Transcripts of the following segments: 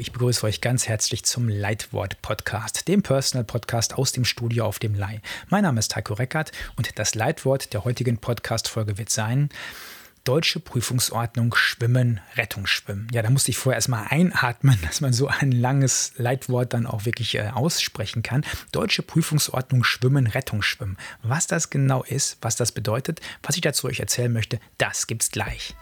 Ich begrüße euch ganz herzlich zum Leitwort Podcast, dem Personal Podcast aus dem Studio auf dem Leih. Mein Name ist Heiko Reckert und das Leitwort der heutigen Podcast-Folge wird sein: Deutsche Prüfungsordnung Schwimmen, Rettungsschwimmen. Ja, da musste ich vorher erstmal einatmen, dass man so ein langes Leitwort dann auch wirklich äh, aussprechen kann. Deutsche Prüfungsordnung Schwimmen, Rettungsschwimmen. Was das genau ist, was das bedeutet, was ich dazu euch erzählen möchte, das gibt's gleich.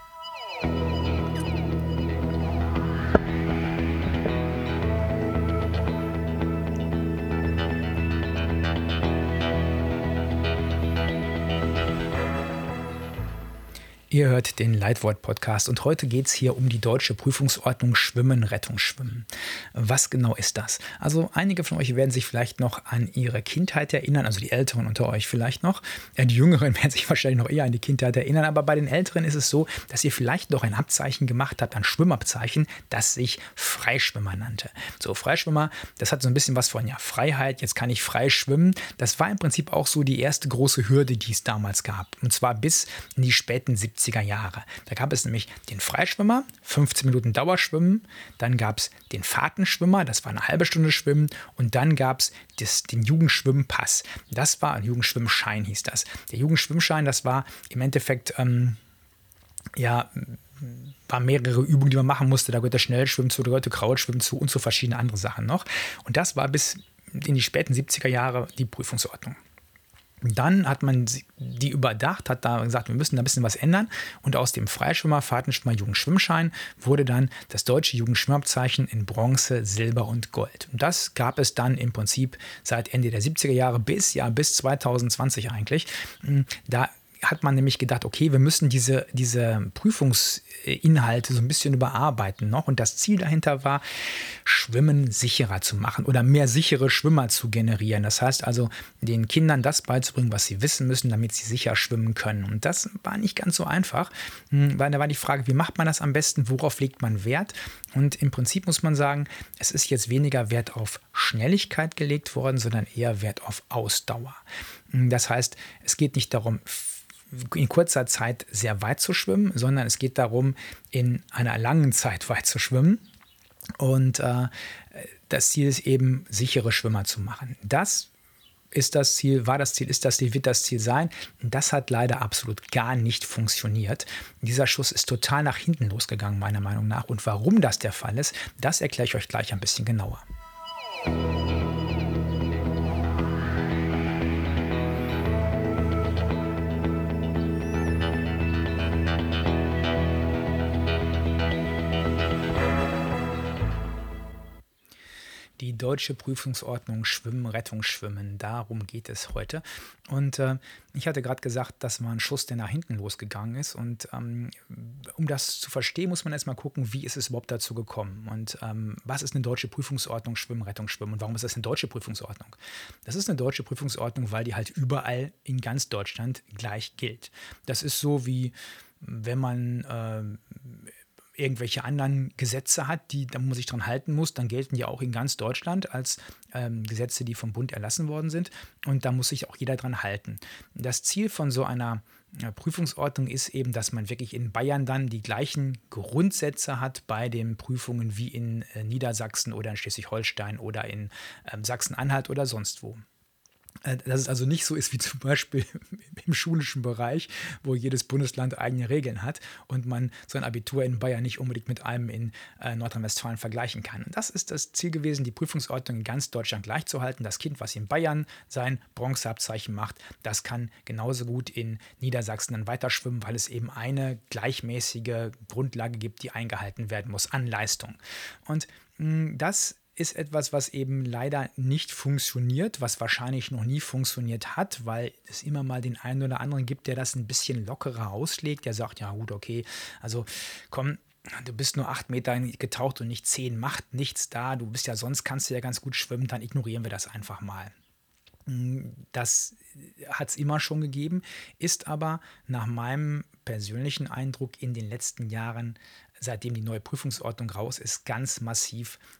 Ihr hört den Leitwort-Podcast und heute geht es hier um die deutsche Prüfungsordnung Schwimmen, Rettungsschwimmen. Was genau ist das? Also einige von euch werden sich vielleicht noch an ihre Kindheit erinnern, also die Älteren unter euch vielleicht noch. Die Jüngeren werden sich wahrscheinlich noch eher an die Kindheit erinnern, aber bei den Älteren ist es so, dass ihr vielleicht noch ein Abzeichen gemacht habt, ein Schwimmabzeichen, das sich Freischwimmer nannte. So, Freischwimmer, das hat so ein bisschen was von ja, Freiheit, jetzt kann ich frei schwimmen. Das war im Prinzip auch so die erste große Hürde, die es damals gab. Und zwar bis in die späten 70 70er Jahre. Da gab es nämlich den Freischwimmer, 15 Minuten Dauerschwimmen, dann gab es den Fahrtenschwimmer, das war eine halbe Stunde Schwimmen und dann gab es den Jugendschwimmpass. Das war ein Jugendschwimmschein, hieß das. Der Jugendschwimmschein, das war im Endeffekt, ähm, ja, war mehrere Übungen, die man machen musste. Da gehört der Schnellschwimmen zu, da gehört der Krautschwimmen zu und so verschiedene andere Sachen noch. Und das war bis in die späten 70er Jahre die Prüfungsordnung. Dann hat man die überdacht, hat da gesagt, wir müssen da ein bisschen was ändern. Und aus dem Freischwimmer, Fahrtenschwimmer, Jugendschwimmschein wurde dann das deutsche Jugendschwimmabzeichen in Bronze, Silber und Gold. Und das gab es dann im Prinzip seit Ende der 70er Jahre bis, ja, bis 2020 eigentlich. Da hat man nämlich gedacht, okay, wir müssen diese, diese Prüfungsinhalte so ein bisschen überarbeiten noch. Und das Ziel dahinter war, Schwimmen sicherer zu machen oder mehr sichere Schwimmer zu generieren. Das heißt also, den Kindern das beizubringen, was sie wissen müssen, damit sie sicher schwimmen können. Und das war nicht ganz so einfach, hm, weil da war die Frage, wie macht man das am besten, worauf legt man Wert? Und im Prinzip muss man sagen, es ist jetzt weniger Wert auf Schnelligkeit gelegt worden, sondern eher Wert auf Ausdauer. Hm, das heißt, es geht nicht darum, in kurzer Zeit sehr weit zu schwimmen, sondern es geht darum, in einer langen Zeit weit zu schwimmen. Und äh, das Ziel ist eben, sichere Schwimmer zu machen. Das ist das Ziel, war das Ziel, ist das Ziel, wird das Ziel sein. Das hat leider absolut gar nicht funktioniert. Dieser Schuss ist total nach hinten losgegangen, meiner Meinung nach. Und warum das der Fall ist, das erkläre ich euch gleich ein bisschen genauer. Deutsche Prüfungsordnung Schwimmen, Rettungsschwimmen. Darum geht es heute. Und äh, ich hatte gerade gesagt, das war ein Schuss, der nach hinten losgegangen ist. Und ähm, um das zu verstehen, muss man erstmal gucken, wie ist es überhaupt dazu gekommen und ähm, was ist eine deutsche Prüfungsordnung Schwimmen, Rettungsschwimmen und warum ist das eine deutsche Prüfungsordnung? Das ist eine deutsche Prüfungsordnung, weil die halt überall in ganz Deutschland gleich gilt. Das ist so wie wenn man äh, irgendwelche anderen Gesetze hat, die man sich dran halten muss, dann gelten die auch in ganz Deutschland als ähm, Gesetze, die vom Bund erlassen worden sind. Und da muss sich auch jeder dran halten. Das Ziel von so einer äh, Prüfungsordnung ist eben, dass man wirklich in Bayern dann die gleichen Grundsätze hat bei den Prüfungen wie in äh, Niedersachsen oder in Schleswig-Holstein oder in äh, Sachsen-Anhalt oder sonst wo. Äh, dass es also nicht so ist wie zum Beispiel im schulischen Bereich, wo jedes Bundesland eigene Regeln hat und man sein Abitur in Bayern nicht unbedingt mit einem in äh, Nordrhein-Westfalen vergleichen kann. Und das ist das Ziel gewesen, die Prüfungsordnung in ganz Deutschland gleichzuhalten. Das Kind, was in Bayern sein Bronzeabzeichen macht, das kann genauso gut in Niedersachsen dann weiter schwimmen, weil es eben eine gleichmäßige Grundlage gibt, die eingehalten werden muss an Leistung. Und mh, das ist etwas, was eben leider nicht funktioniert, was wahrscheinlich noch nie funktioniert hat, weil es immer mal den einen oder anderen gibt, der das ein bisschen lockerer auslegt, der sagt, ja gut, okay, also komm, du bist nur acht Meter getaucht und nicht zehn, macht nichts da, du bist ja sonst, kannst du ja ganz gut schwimmen, dann ignorieren wir das einfach mal. Das hat es immer schon gegeben, ist aber nach meinem persönlichen Eindruck in den letzten Jahren, seitdem die neue Prüfungsordnung raus ist, ganz massiv hm,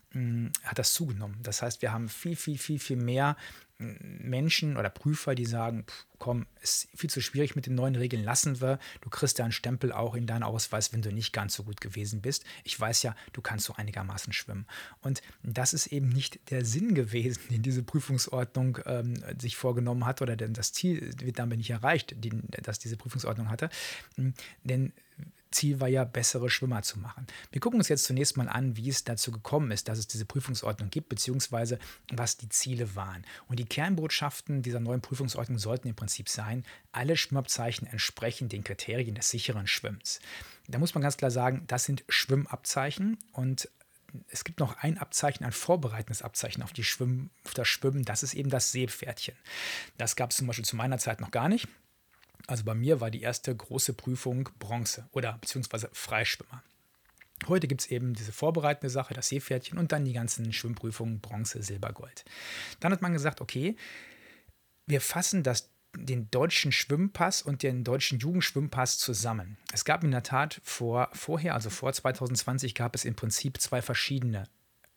hat das zugenommen. Das heißt, wir haben viel, viel, viel, viel mehr Menschen oder Prüfer, die sagen, komm, ist viel zu schwierig mit den neuen Regeln, lassen wir. Du kriegst ja einen Stempel auch in deinen Ausweis, wenn du nicht ganz so gut gewesen bist. Ich weiß ja, du kannst so einigermaßen schwimmen. Und das ist eben nicht der Sinn gewesen, den diese Prüfungsordnung ähm, sich vorgenommen hat oder denn das Ziel wird damit nicht erreicht, die, das diese Prüfungsordnung hatte. Denn Ziel war ja, bessere Schwimmer zu machen. Wir gucken uns jetzt zunächst mal an, wie es dazu gekommen ist, dass es diese Prüfungsordnung gibt, beziehungsweise was die Ziele waren. Und die Kernbotschaften dieser neuen Prüfungsordnung sollten im Prinzip sein, alle Schwimmabzeichen entsprechen den Kriterien des sicheren Schwimmens. Da muss man ganz klar sagen, das sind Schwimmabzeichen und es gibt noch ein Abzeichen, ein vorbereitendes Abzeichen auf, Schwimm, auf das Schwimmen, das ist eben das Seepferdchen. Das gab es zum Beispiel zu meiner Zeit noch gar nicht. Also bei mir war die erste große Prüfung Bronze oder beziehungsweise Freischwimmer. Heute gibt es eben diese vorbereitende Sache, das Seepferdchen und dann die ganzen Schwimmprüfungen Bronze, Silber, Gold. Dann hat man gesagt, okay, wir fassen das, den deutschen Schwimmpass und den deutschen Jugendschwimmpass zusammen. Es gab in der Tat vor, vorher, also vor 2020, gab es im Prinzip zwei verschiedene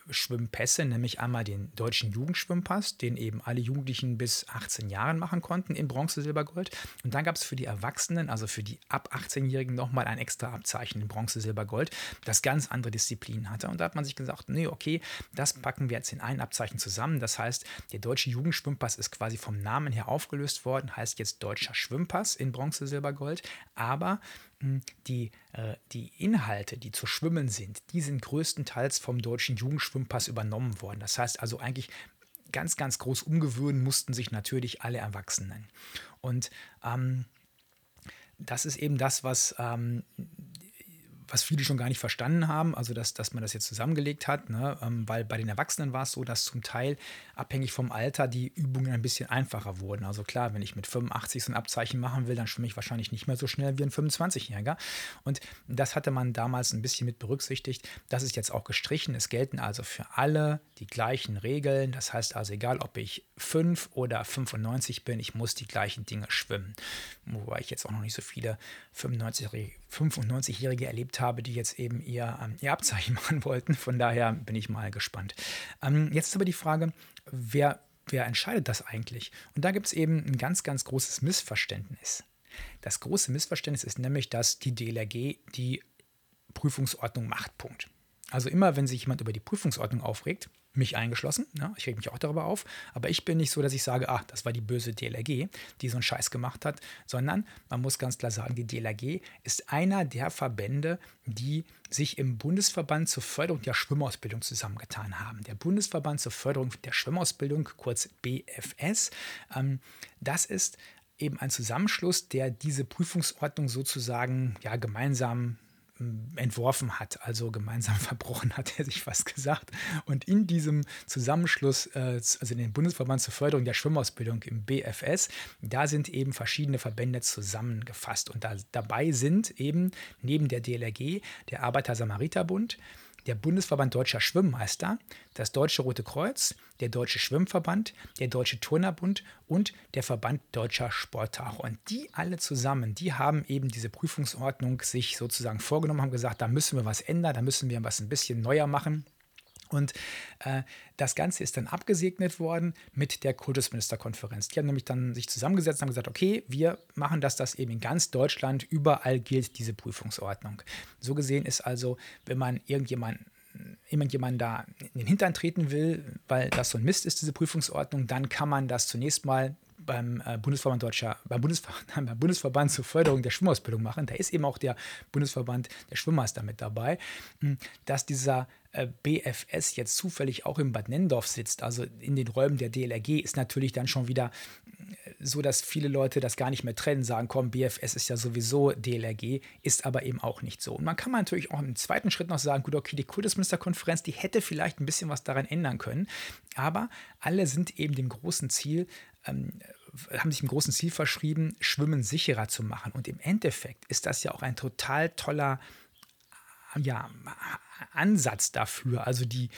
Schwimmpässe, nämlich einmal den deutschen Jugendschwimmpass, den eben alle Jugendlichen bis 18 Jahren machen konnten in Bronze, Silber, Gold. Und dann gab es für die Erwachsenen, also für die ab 18-Jährigen, nochmal ein extra Abzeichen in Bronze, Silber, Gold, das ganz andere Disziplinen hatte. Und da hat man sich gesagt, nee, okay, das packen wir jetzt in ein Abzeichen zusammen. Das heißt, der deutsche Jugendschwimmpass ist quasi vom Namen her aufgelöst worden, heißt jetzt deutscher Schwimmpass in Bronze, Silber, Gold. Aber die, äh, die Inhalte, die zu schwimmen sind, die sind größtenteils vom deutschen Jugendschwimmpass übernommen worden. Das heißt also eigentlich ganz, ganz groß umgewöhnen mussten sich natürlich alle Erwachsenen. Und ähm, das ist eben das, was ähm, was viele schon gar nicht verstanden haben, also dass, dass man das jetzt zusammengelegt hat, ne? Ähm, weil bei den Erwachsenen war es so, dass zum Teil abhängig vom Alter die Übungen ein bisschen einfacher wurden. Also klar, wenn ich mit 85 so ein Abzeichen machen will, dann schwimme ich wahrscheinlich nicht mehr so schnell wie ein 25-Jähriger. Und das hatte man damals ein bisschen mit berücksichtigt. Das ist jetzt auch gestrichen. Es gelten also für alle die gleichen Regeln. Das heißt also, egal ob ich 5 oder 95 bin, ich muss die gleichen Dinge schwimmen. Wobei ich jetzt auch noch nicht so viele 95-Jährige erlebt habe, die jetzt eben ihr, ähm, ihr Abzeichen machen wollten. Von daher bin ich mal gespannt. Ähm, jetzt ist aber die Frage, wer, wer entscheidet das eigentlich? Und da gibt es eben ein ganz, ganz großes Missverständnis. Das große Missverständnis ist nämlich, dass die DLRG die Prüfungsordnung macht. Punkt. Also immer, wenn sich jemand über die Prüfungsordnung aufregt, mich eingeschlossen, ja, ich reg mich auch darüber auf, aber ich bin nicht so, dass ich sage, ach, das war die böse DLRG, die so einen Scheiß gemacht hat, sondern man muss ganz klar sagen, die DLRG ist einer der Verbände, die sich im Bundesverband zur Förderung der Schwimmausbildung zusammengetan haben. Der Bundesverband zur Förderung der Schwimmausbildung, kurz BFS, ähm, das ist eben ein Zusammenschluss, der diese Prüfungsordnung sozusagen ja, gemeinsam entworfen hat, also gemeinsam verbrochen hat, er sich fast gesagt. Und in diesem Zusammenschluss, äh, also in den Bundesverband zur Förderung der Schwimmausbildung im BFS, da sind eben verschiedene Verbände zusammengefasst. Und da, dabei sind eben neben der DLRG der Arbeiter-Samariter-Bund, der Bundesverband Deutscher Schwimmmeister, das Deutsche Rote Kreuz, der Deutsche Schwimmverband, der Deutsche Turnerbund und der Verband Deutscher Sporttaucher. Und die alle zusammen, die haben eben diese Prüfungsordnung sich sozusagen vorgenommen, haben gesagt, da müssen wir was ändern, da müssen wir was ein bisschen neuer machen. Und äh, das Ganze ist dann abgesegnet worden mit der Kultusministerkonferenz. Die haben nämlich dann sich zusammengesetzt und haben gesagt, okay, wir machen das, dass eben in ganz Deutschland überall gilt diese Prüfungsordnung. So gesehen ist also, wenn man irgendjemanden jemand da in den Hintern treten will, weil das so ein Mist ist, diese Prüfungsordnung, dann kann man das zunächst mal beim äh, Bundesverband Deutscher, beim, Bundesver beim Bundesverband zur Förderung der Schwimmausbildung machen. Da ist eben auch der Bundesverband der Schwimmmeister mit dabei, hm, dass dieser BFS jetzt zufällig auch im Bad Nendorf sitzt, also in den Räumen der DLRG, ist natürlich dann schon wieder äh, so, dass viele Leute das gar nicht mehr trennen, sagen, komm, BFS ist ja sowieso DLRG, ist aber eben auch nicht so. Und man kann natürlich auch im zweiten Schritt noch sagen, gut, okay, die Kultusministerkonferenz, die hätte vielleicht ein bisschen was daran ändern können, aber alle sind eben dem großen Ziel, ähm, haben sich im großen Ziel verschrieben, Schwimmen sicherer zu machen. Und im Endeffekt ist das ja auch ein total toller ja, Ansatz dafür. Also die,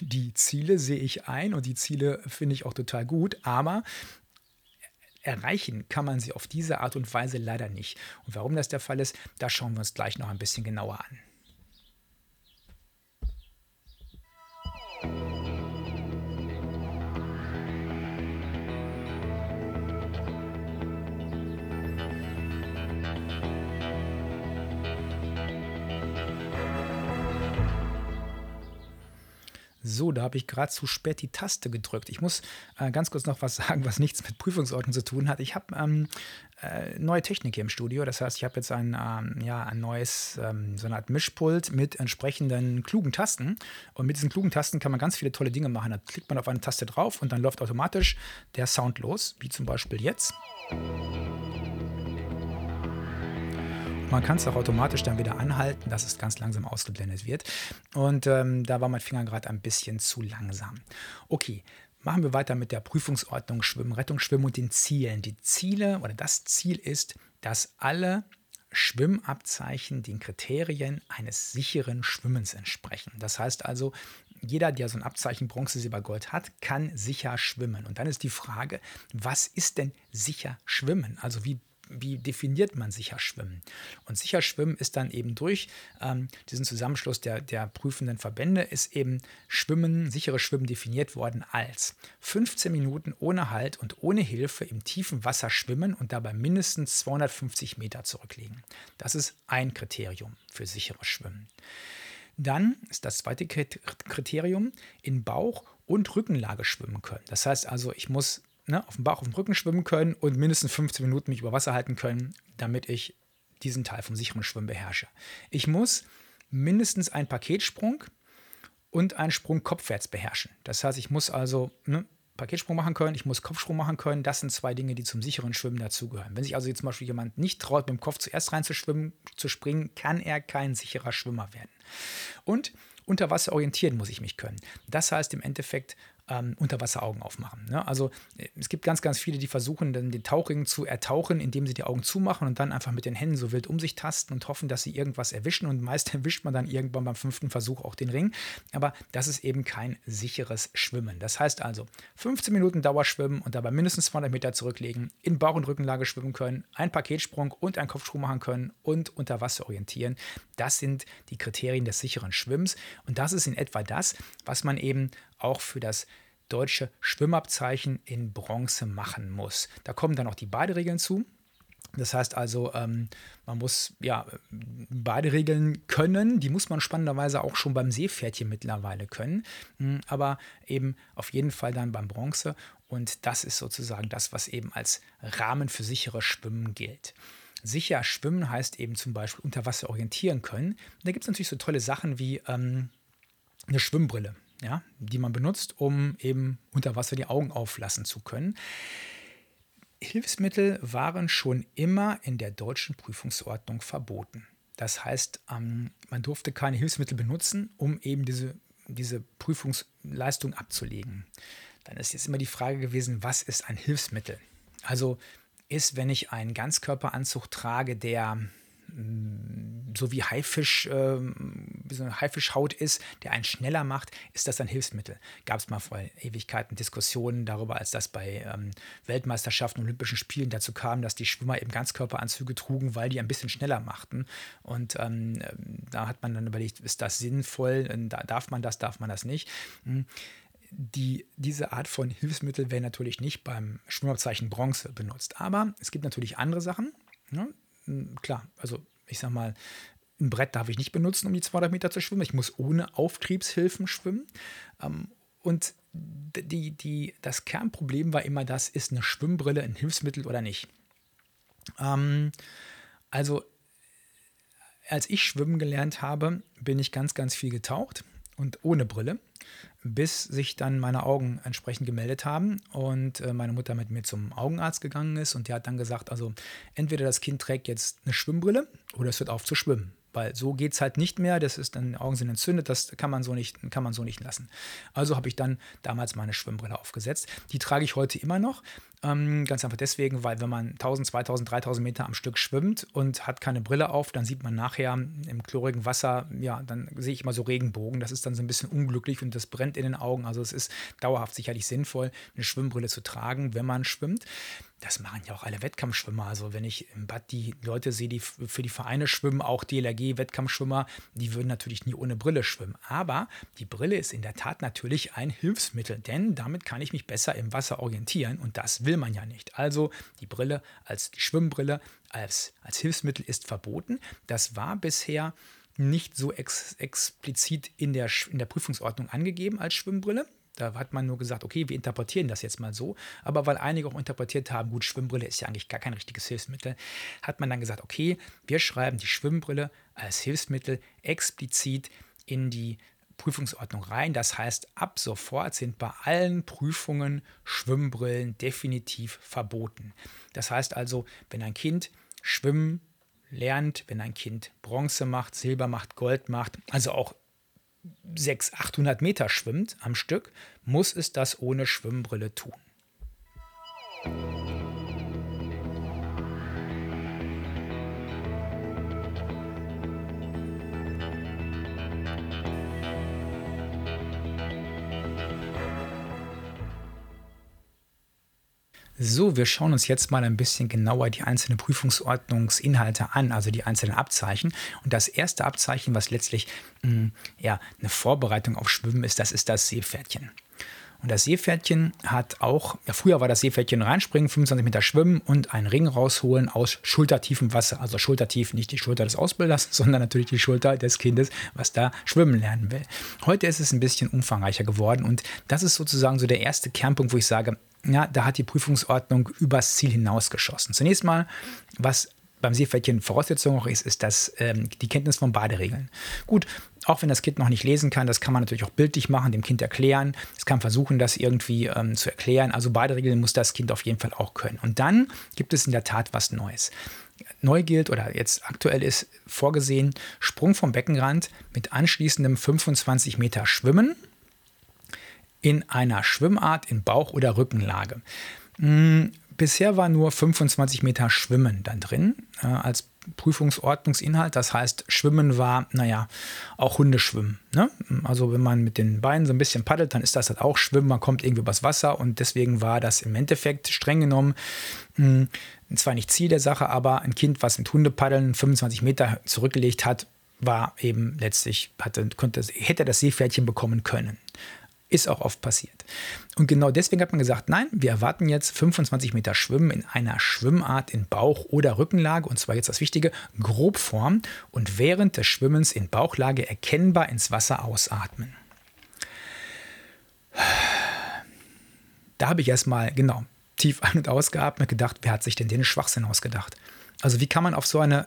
die Ziele sehe ich ein und die Ziele finde ich auch total gut, aber erreichen kann man sie auf diese Art und Weise leider nicht. Und warum das der Fall ist, das schauen wir uns gleich noch ein bisschen genauer an. So, da habe ich gerade zu spät die Taste gedrückt. Ich muss äh, ganz kurz noch was sagen, was nichts mit Prüfungsordnung zu tun hat. Ich habe ähm, äh, neue Technik hier im Studio. Das heißt, ich habe jetzt ein, ähm, ja, ein neues, ähm, so eine Art Mischpult mit entsprechenden klugen Tasten. Und mit diesen klugen Tasten kann man ganz viele tolle Dinge machen. Da klickt man auf eine Taste drauf und dann läuft automatisch der Sound los, wie zum Beispiel jetzt. Man kann es auch automatisch dann wieder anhalten, dass es ganz langsam ausgeblendet wird. Und ähm, da war mein Finger gerade ein bisschen zu langsam. Okay, machen wir weiter mit der Prüfungsordnung Schwimmen, Rettung, Schwimmen und den Zielen. Die Ziele oder das Ziel ist, dass alle Schwimmabzeichen den Kriterien eines sicheren Schwimmens entsprechen. Das heißt also, jeder, der so ein Abzeichen Bronze, Silber, Gold hat, kann sicher schwimmen. Und dann ist die Frage, was ist denn sicher schwimmen? Also wie wie definiert man sicher Schwimmen? Und sicher Schwimmen ist dann eben durch ähm, diesen Zusammenschluss der, der prüfenden Verbände, ist eben Schwimmen, sichere Schwimmen definiert worden als 15 Minuten ohne Halt und ohne Hilfe im tiefen Wasser schwimmen und dabei mindestens 250 Meter zurücklegen. Das ist ein Kriterium für sicheres Schwimmen. Dann ist das zweite Kriterium in Bauch- und Rückenlage schwimmen können. Das heißt also, ich muss ne, auf dem Bauch, auf dem Rücken schwimmen können und mindestens 15 Minuten mich über Wasser halten können, damit ich diesen Teil vom sicheren Schwimmen beherrsche. Ich muss mindestens einen Paketsprung und einen Sprung kopfwärts beherrschen. Das heißt, ich muss also ne, Paketsprung machen können, ich muss Kopfsprung machen können. Das sind zwei Dinge, die zum sicheren Schwimmen dazugehören. Wenn sich also jetzt zum Beispiel jemand nicht traut, mit dem Kopf zuerst reinzuschwimmen, zu springen, kann er kein sicherer Schwimmer werden. Und unter Wasser orientieren muss ich mich können. Das heißt im Endeffekt ähm, Unterwasseraugen aufmachen. Ne? Also äh, es gibt ganz, ganz viele, die versuchen, dann den Tauchring zu ertauchen, indem sie die Augen zumachen und dann einfach mit den Händen so wild um sich tasten und hoffen, dass sie irgendwas erwischen. Und meist erwischt man dann irgendwann beim fünften Versuch auch den Ring. Aber das ist eben kein sicheres Schwimmen. Das heißt also 15 Minuten Dauerschwimmen und dabei mindestens 200 Meter zurücklegen, in Bauch- und Rückenlage schwimmen können, einen Paketsprung und einen Kopfsprung machen können und unter Wasser orientieren. Das sind die Kriterien des sicheren Schwimmens. Und das ist in etwa das, was man eben auch für das deutsche Schwimmabzeichen in Bronze machen muss. Da kommen dann auch die Baderegeln zu. Das heißt also, ähm, man muss ja Baderegeln können. Die muss man spannenderweise auch schon beim Seepferdchen mittlerweile können. Hm, aber eben auf jeden Fall dann beim Bronze. Und das ist sozusagen das, was eben als Rahmen für sichere Schwimmen gilt. Sicher schwimmen heißt eben zum Beispiel unter Wasser orientieren können. Da gibt es natürlich so tolle Sachen wie ähm, eine Schwimmbrille ja, die man benutzt, um eben unter Wasser die Augen auflassen zu können. Hilfsmittel waren schon immer in der deutschen Prüfungsordnung verboten. Das heißt, ähm, man durfte keine Hilfsmittel benutzen, um eben diese, diese Prüfungsleistung abzulegen. Dann ist jetzt immer die Frage gewesen, was ist ein Hilfsmittel? Also ist, wenn ich einen Ganzkörperanzug trage, der so wie Haifisch, äh, wie so eine Haifischhaut ist, der einen schneller macht, ist das ein Hilfsmittel. Gab es mal vor Ewigkeiten Diskussionen darüber, als das bei ähm, Weltmeisterschaften und Olympischen Spielen dazu kam, dass die Schwimmer eben Ganzkörperanzüge trugen, weil die ein bisschen schneller machten. Und ähm, da hat man dann überlegt, ist das sinnvoll? Darf man das, darf man das nicht? Hm die, diese Art von Hilfsmittel werden natürlich nicht beim Schwimmabzeichen Bronze benutzt. Aber es gibt natürlich andere Sachen. Ne? Hm, klar, also ich sag mal, ein Brett darf ich nicht benutzen, um die 200 Meter zu schwimmen. Ich muss ohne Auftriebshilfen schwimmen. Ähm, und die, die, das Kernproblem war immer das, ist eine Schwimmbrille ein Hilfsmittel oder nicht. Ähm, also, als ich schwimmen gelernt habe, bin ich ganz, ganz viel getaucht und ohne Brille, bis sich dann meine Augen entsprechend gemeldet haben und äh, meine Mutter mit mir zum Augenarzt gegangen ist und der hat dann gesagt, also entweder das Kind trägt jetzt eine Schwimmbrille oder es hört auf zu schwimmen. Weil so geht es halt nicht mehr, das ist dann, Augen sind entzündet, das kann man so nicht, kann man so nicht lassen. Also habe ich dann damals meine Schwimmbrille aufgesetzt. Die trage ich heute immer noch. Ähm, ganz einfach deswegen, weil wenn man 1000, 2000, 3000 Meter am Stück schwimmt und hat keine Brille auf, dann sieht man nachher im chlorigen Wasser, ja, dann sehe ich immer so Regenbogen. Das ist dann so ein bisschen unglücklich und das brennt in den Augen. Also es ist dauerhaft sicherlich sinnvoll, eine Schwimmbrille zu tragen, wenn man schwimmt. Das machen ja auch alle Wettkampfschwimmer. Also wenn ich im Bad die Leute sehe, die für die Vereine schwimmen, auch DLRG-Wettkampfschwimmer, die würden natürlich nie ohne Brille schwimmen. Aber die Brille ist in der Tat natürlich ein Hilfsmittel, denn damit kann ich mich besser im Wasser orientieren und das will man ja nicht. Also die Brille als die Schwimmbrille als, als Hilfsmittel ist verboten. Das war bisher nicht so ex explizit in der, in der Prüfungsordnung angegeben als Schwimmbrille. Da hat man nur gesagt, okay, wir interpretieren das jetzt mal so. Aber weil einige auch interpretiert haben, gut, Schwimmbrille ist ja eigentlich gar kein richtiges Hilfsmittel, hat man dann gesagt, okay, wir schreiben die Schwimmbrille als Hilfsmittel explizit in die Prüfungsordnung rein. Das heißt, ab sofort sind bei allen Prüfungen Schwimmbrillen definitiv verboten. Das heißt also, wenn ein Kind schwimmen lernt, wenn ein Kind Bronze macht, Silber macht, Gold macht, also auch 600, 800 Meter schwimmt am Stück, muss es das ohne Schwimmbrille tun. So, wir schauen uns jetzt mal ein bisschen genauer die einzelnen Prüfungsordnungsinhalte an, also die einzelnen Abzeichen. Und das erste Abzeichen, was letztlich mh, hm, ja, eine Vorbereitung auf Schwimmen ist, das ist das Seepferdchen. Und das Seepferdchen hat auch, ja, früher war das Seepferdchen reinspringen, 25 Meter schwimmen und einen Ring rausholen aus schultertiefem Wasser. Also schultertief nicht die Schulter des Ausbilders, sondern natürlich die Schulter des Kindes, was da schwimmen lernen will. Heute ist es ein bisschen umfangreicher geworden und das ist sozusagen so der erste Kernpunkt, wo ich sage, ja, da hat die Prüfungsordnung übers Ziel hinausgeschossen. Zunächst mal, was beim Seepferdchen Voraussetzung auch ist, ist das, ähm, die Kenntnis von Baderegeln. Gut, auch wenn das Kind noch nicht lesen kann, das kann man natürlich auch bildlich machen, dem Kind erklären. Es kann versuchen, das irgendwie ähm, zu erklären. Also Baderegeln muss das Kind auf jeden Fall auch können. Und dann gibt es in der Tat was Neues. Neu gilt oder jetzt aktuell ist vorgesehen Sprung vom Beckenrand mit anschließendem 25 Meter Schwimmen in einer Schwimmart in Bauch- oder Rückenlage. Hm, bisher war nur 25 Meter Schwimmen dann drin äh, als Prüfungsordnungsinhalt. Das heißt, Schwimmen war, naja, auch Hundeschwimmen. Ne? Also wenn man mit den Beinen so ein bisschen paddelt, dann ist das halt auch Schwimmen. Man kommt irgendwie übers Wasser und deswegen war das im Endeffekt streng genommen mh, hm, zwar nicht Ziel der Sache, aber ein Kind, was mit Hundepaddeln 25 Meter zurückgelegt hat, war eben letztlich, hatte, konnte, hätte das Seepferdchen bekommen können. Ist auch oft passiert. Und genau deswegen hat man gesagt, nein, wir erwarten jetzt 25 Meter Schwimmen in einer Schwimmart in Bauch- oder Rückenlage, und zwar jetzt das Wichtige, Grobform und während des Schwimmens in Bauchlage erkennbar ins Wasser ausatmen. Da habe ich erstmal, genau, tief ein- und ausgeatmet, gedacht, wer hat sich denn den Schwachsinn ausgedacht? Also wie kann man auf so eine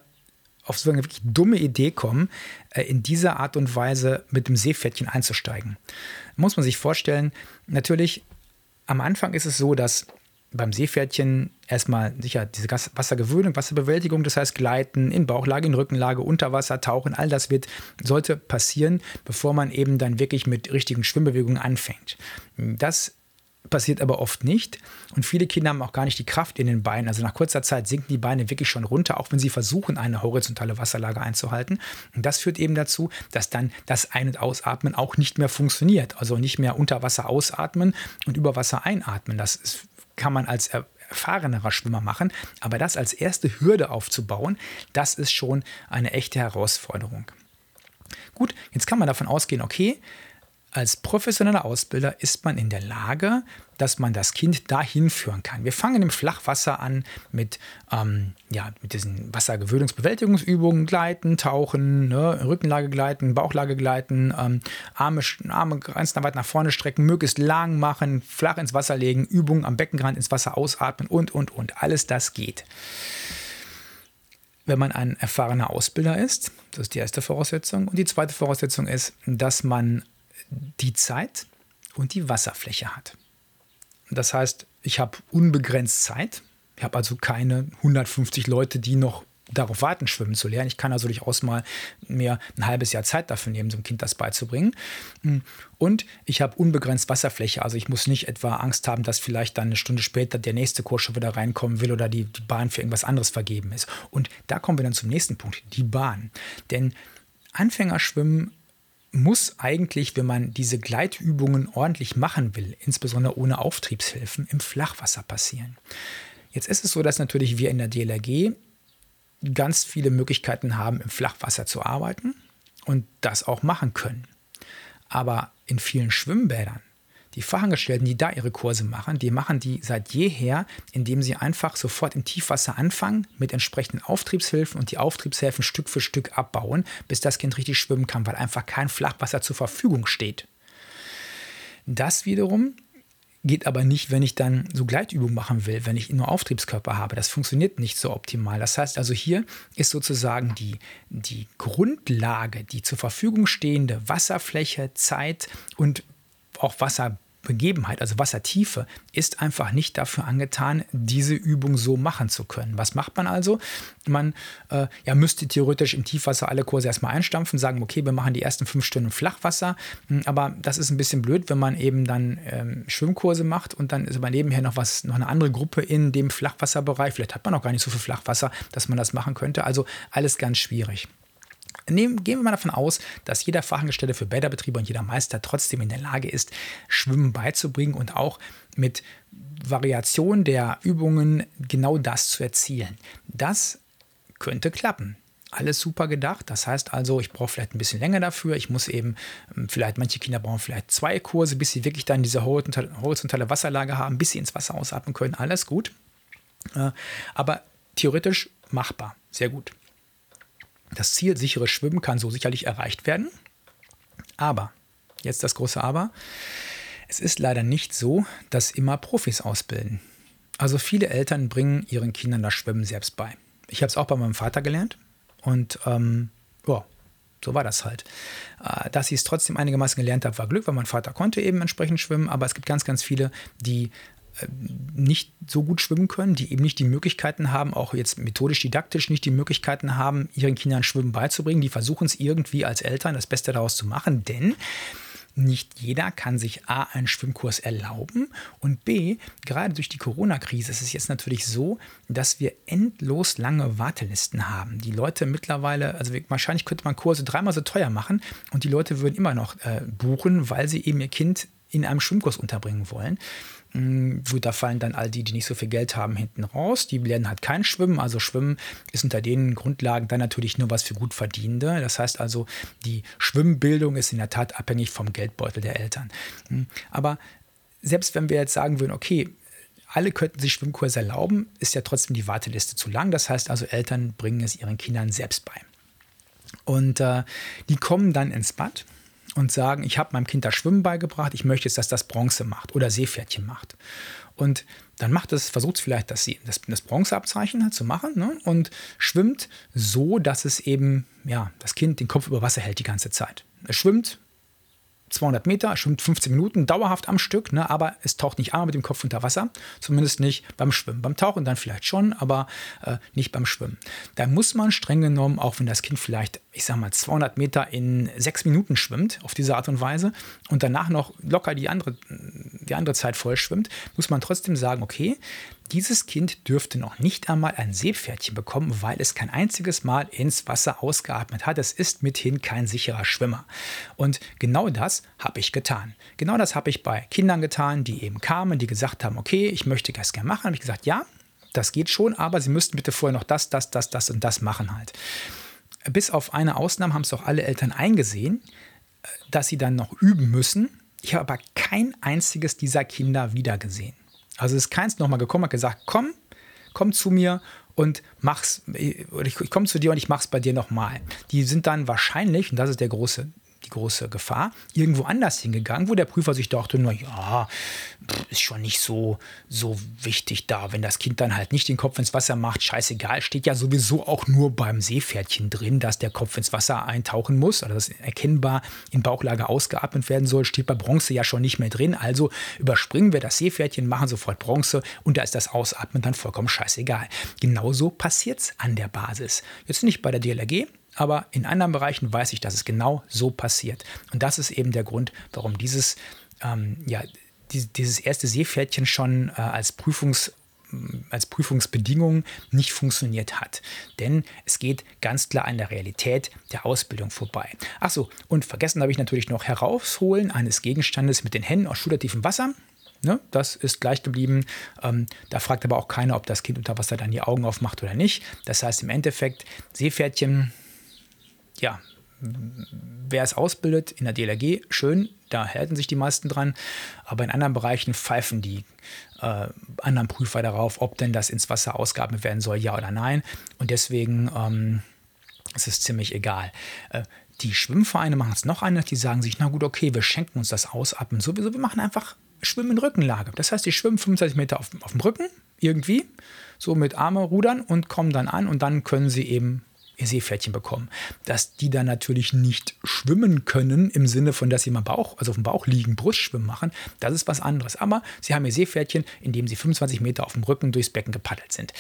auf so eine wirklich dumme Idee kommen, äh, in dieser Art und Weise mit dem Seepferdchen einzusteigen. Muss man sich vorstellen, natürlich am Anfang ist es so, dass beim Seepferdchen erstmal sicher diese Wassergewöhnung, Wasserbewältigung, das heißt Gleiten in Bauchlage, in Rückenlage, Unterwasser, Tauchen, all das wird, sollte passieren, bevor man eben dann wirklich mit richtigen Schwimmbewegungen anfängt. Das passiert aber oft nicht. Und viele Kinder haben auch gar nicht die Kraft in den Beinen. Also nach kurzer Zeit sinken die Beine wirklich schon runter, auch wenn sie versuchen, eine horizontale Wasserlage einzuhalten. Und das führt eben dazu, dass dann das Ein- und Ausatmen auch nicht mehr funktioniert. Also nicht mehr unter Wasser ausatmen und über Wasser einatmen. Das ist, kann man als erfahrenerer Schwimmer machen. Aber das als erste Hürde aufzubauen, das ist schon eine echte Herausforderung. Gut, jetzt kann man davon ausgehen, okay, als professioneller Ausbilder ist man in der Lage, dass man das Kind dahin führen kann. Wir fangen im Flachwasser an mit, ähm, ja, mit diesen Wassergewöhnungsbewältigungsübungen, Gleiten, Tauchen, ne, Rückenlage gleiten, Bauchlage gleiten, ähm, Arme, Arme ganz weit nach vorne strecken, möglichst lang machen, flach ins Wasser legen, Übungen am Beckenrand ins Wasser ausatmen und, und, und. Alles das geht. Wenn man ein erfahrener Ausbilder ist, das ist die erste Voraussetzung. Und die zweite Voraussetzung ist, dass man die Zeit und die Wasserfläche hat. Das heißt, ich habe unbegrenzt Zeit. Ich habe also keine 150 Leute, die noch darauf warten, schwimmen zu lernen. Ich kann also durchaus mal mir ein halbes Jahr Zeit dafür nehmen, so einem Kind das beizubringen. Und ich habe unbegrenzt Wasserfläche. Also ich muss nicht etwa Angst haben, dass vielleicht dann eine Stunde später der nächste Kurs schon wieder reinkommen will oder die, die Bahn für irgendwas anderes vergeben ist. Und da kommen wir dann zum nächsten Punkt, die Bahn. Denn Anfängerschwimmen muss eigentlich, wenn man diese Gleitübungen ordentlich machen will, insbesondere ohne Auftriebshilfen, im Flachwasser passieren. Jetzt ist es so, dass natürlich wir in der DLRG ganz viele Möglichkeiten haben, im Flachwasser zu arbeiten und das auch machen können. Aber in vielen Schwimmbädern die Fachangestellten, die da ihre Kurse machen, die machen die seit jeher, indem sie einfach sofort im Tiefwasser anfangen mit entsprechenden Auftriebshilfen und die Auftriebshilfen Stück für Stück abbauen, bis das Kind richtig schwimmen kann, weil einfach kein Flachwasser zur Verfügung steht. Das wiederum geht aber nicht, wenn ich dann so Gleitübungen machen will, wenn ich nur Auftriebskörper habe. Das funktioniert nicht so optimal. Das heißt also, hier ist sozusagen die, die Grundlage, die zur Verfügung stehende Wasserfläche, Zeit und auch Wasser Begebenheit, also Wassertiefe, ist einfach nicht dafür angetan, diese Übung so machen zu können. Was macht man also? Man äh, ja, müsste theoretisch im Tiefwasser alle Kurse erstmal einstampfen, sagen, okay, wir machen die ersten fünf Stunden Flachwasser, hm, aber das ist ein bisschen blöd, wenn man eben dann ähm, Schwimmkurse macht und dann ist aber nebenher noch was, noch eine andere Gruppe in dem Flachwasserbereich. Vielleicht hat man noch gar nicht so viel Flachwasser, dass man das machen könnte. Also alles ganz schwierig. Nehmen, gehen wir mal davon aus, dass jeder Fachangestellte für Bäderbetriebe und jeder Meister trotzdem in der Lage ist, Schwimmen beizubringen und auch mit Variation der Übungen genau das zu erzielen. Das könnte klappen. Alles super gedacht. Das heißt also, ich brauche vielleicht ein bisschen länger dafür. Ich muss eben, ähm, vielleicht manche Kinder brauchen vielleicht zwei Kurse, bis sie wirklich dann diese horizontale Wasserlage haben, bis sie ins Wasser ausatmen können. Alles gut. Äh, aber theoretisch machbar. Sehr gut. Das Ziel sichere Schwimmen kann so sicherlich erreicht werden. Aber, jetzt das große Aber, es ist leider nicht so, dass immer Profis ausbilden. Also viele Eltern bringen ihren Kindern das Schwimmen selbst bei. Ich habe es auch bei meinem Vater gelernt und ähm, ja, so war das halt. Äh, dass ich es trotzdem einigermaßen gelernt habe, war Glück, weil mein Vater konnte eben entsprechend schwimmen, aber es gibt ganz, ganz viele, die nicht so gut schwimmen können, die eben nicht die Möglichkeiten haben, auch jetzt methodisch, didaktisch nicht die Möglichkeiten haben, ihren Kindern Schwimmen beizubringen. Die versuchen es irgendwie als Eltern das Beste daraus zu machen, denn nicht jeder kann sich A, einen Schwimmkurs erlauben und B, gerade durch die Corona-Krise ist es jetzt natürlich so, dass wir endlos lange Wartelisten haben. Die Leute mittlerweile, also wahrscheinlich könnte man Kurse dreimal so teuer machen und die Leute würden immer noch äh, buchen, weil sie eben ihr Kind in einem Schwimmkurs unterbringen wollen. Hm, gut, da fallen dann all die, die nicht so viel Geld haben, hinten raus. Die lernen halt kein Schwimmen. Also Schwimmen ist unter den Grundlagen dann natürlich nur was für Gutverdienende. Das heißt also, die Schwimmbildung ist in der Tat abhängig vom Geldbeutel der Eltern. Hm, aber selbst wenn wir jetzt sagen würden, okay, alle könnten sich Schwimmkurse erlauben, ist ja trotzdem die Warteliste zu lang. Das heißt also, Eltern bringen es ihren Kindern selbst bei. Und äh, die kommen dann ins Bad und sagen, ich habe meinem Kind das Schwimmen beigebracht, ich möchte jetzt, dass das Bronze macht oder Seepferdchen macht. Und dann macht es, versucht es vielleicht, das, das, das Bronzeabzeichen zu machen ne? und schwimmt so, dass es eben, ja, das Kind den Kopf über Wasser hält die ganze Zeit. Es schwimmt 200 Meter, schwimmt 15 Minuten dauerhaft am Stück, ne, aber es taucht nicht einmal mit dem Kopf unter Wasser, zumindest nicht beim Schwimmen. Beim Tauchen dann vielleicht schon, aber äh, nicht beim Schwimmen. Da muss man streng genommen, auch wenn das Kind vielleicht, ich sag mal, 200 Meter in sechs Minuten schwimmt, auf diese Art und Weise, und danach noch locker die andere, die andere Zeit voll schwimmt, muss man trotzdem sagen, okay, dieses Kind dürfte noch nicht einmal ein Seepferdchen bekommen, weil es kein einziges Mal ins Wasser ausgeatmet hat. Es ist mithin kein sicherer Schwimmer. Und genau das habe ich getan. Genau das habe ich bei Kindern getan, die eben kamen, die gesagt haben, okay, ich möchte das gerne machen. Habe ich gesagt, ja, das geht schon, aber Sie müssten bitte vorher noch das, das, das, das und das machen halt. Bis auf eine Ausnahme haben es auch alle Eltern eingesehen, dass sie dann noch üben müssen. Ich habe aber kein einziges dieser Kinder wiedergesehen. Also ist keins nochmal gekommen, hat gesagt, komm, komm zu mir und mach's, ich, ich komme zu dir und ich mach's bei dir nochmal. Die sind dann wahrscheinlich, und das ist der große die große Gefahr, irgendwo anders hingegangen, wo der Prüfer sich dachte, na ja, ist schon nicht so, so wichtig da. Wenn das Kind dann halt nicht den Kopf ins Wasser macht, scheißegal, steht ja sowieso auch nur beim Seepferdchen drin, dass der Kopf ins Wasser eintauchen muss, oder dass erkennbar in Bauchlage ausgeatmet werden soll, steht bei Bronze ja schon nicht mehr drin. Also überspringen wir das Seepferdchen, machen sofort Bronze und da ist das Ausatmen dann vollkommen scheißegal. Genauso passiert es an der Basis. Jetzt nicht bei der DLRG, aber in anderen Bereichen weiß ich, dass es genau so passiert. Und das ist eben der Grund, warum dieses, ähm, ja, dieses erste Seepferdchen schon äh, als Prüfungs als Prüfungsbedingung nicht funktioniert hat. Denn es geht ganz klar an der Realität der Ausbildung vorbei. Achso, und vergessen habe ich natürlich noch herausholen eines Gegenstandes mit den Händen aus schultertiefem Wasser. Ne? Das ist gleich geblieben. Ähm, da fragt aber auch keiner, ob das Kind unter Wasser dann die Augen aufmacht oder nicht. Das heißt im Endeffekt, Seepferdchen, ja, wer es ausbildet in der DLRG, schön, da halten sich die meisten dran. Aber in anderen Bereichen pfeifen die äh, anderen Prüfer darauf, ob denn das ins Wasser ausgeatmet werden soll, ja oder nein. Und deswegen ähm, ist es ziemlich egal. Äh, die Schwimmvereine machen es noch anders, die sagen sich, na gut, okay, wir schenken uns das Ausatmen sowieso, wir machen einfach Schwimmen in Rückenlage. Das heißt, die schwimmen 25 Meter auf, auf dem Rücken, irgendwie, so mit Arme rudern und kommen dann an und dann können sie eben ihr Seepferdchen bekommen. Dass die dann natürlich nicht schwimmen können, im Sinne von, dass sie mal Bauch, also auf dem Bauch liegen, Brustschwimmen machen, das ist was anderes. Aber sie haben ihr Seepferdchen, indem sie 25 Meter auf dem Rücken durchs Becken gepaddelt sind.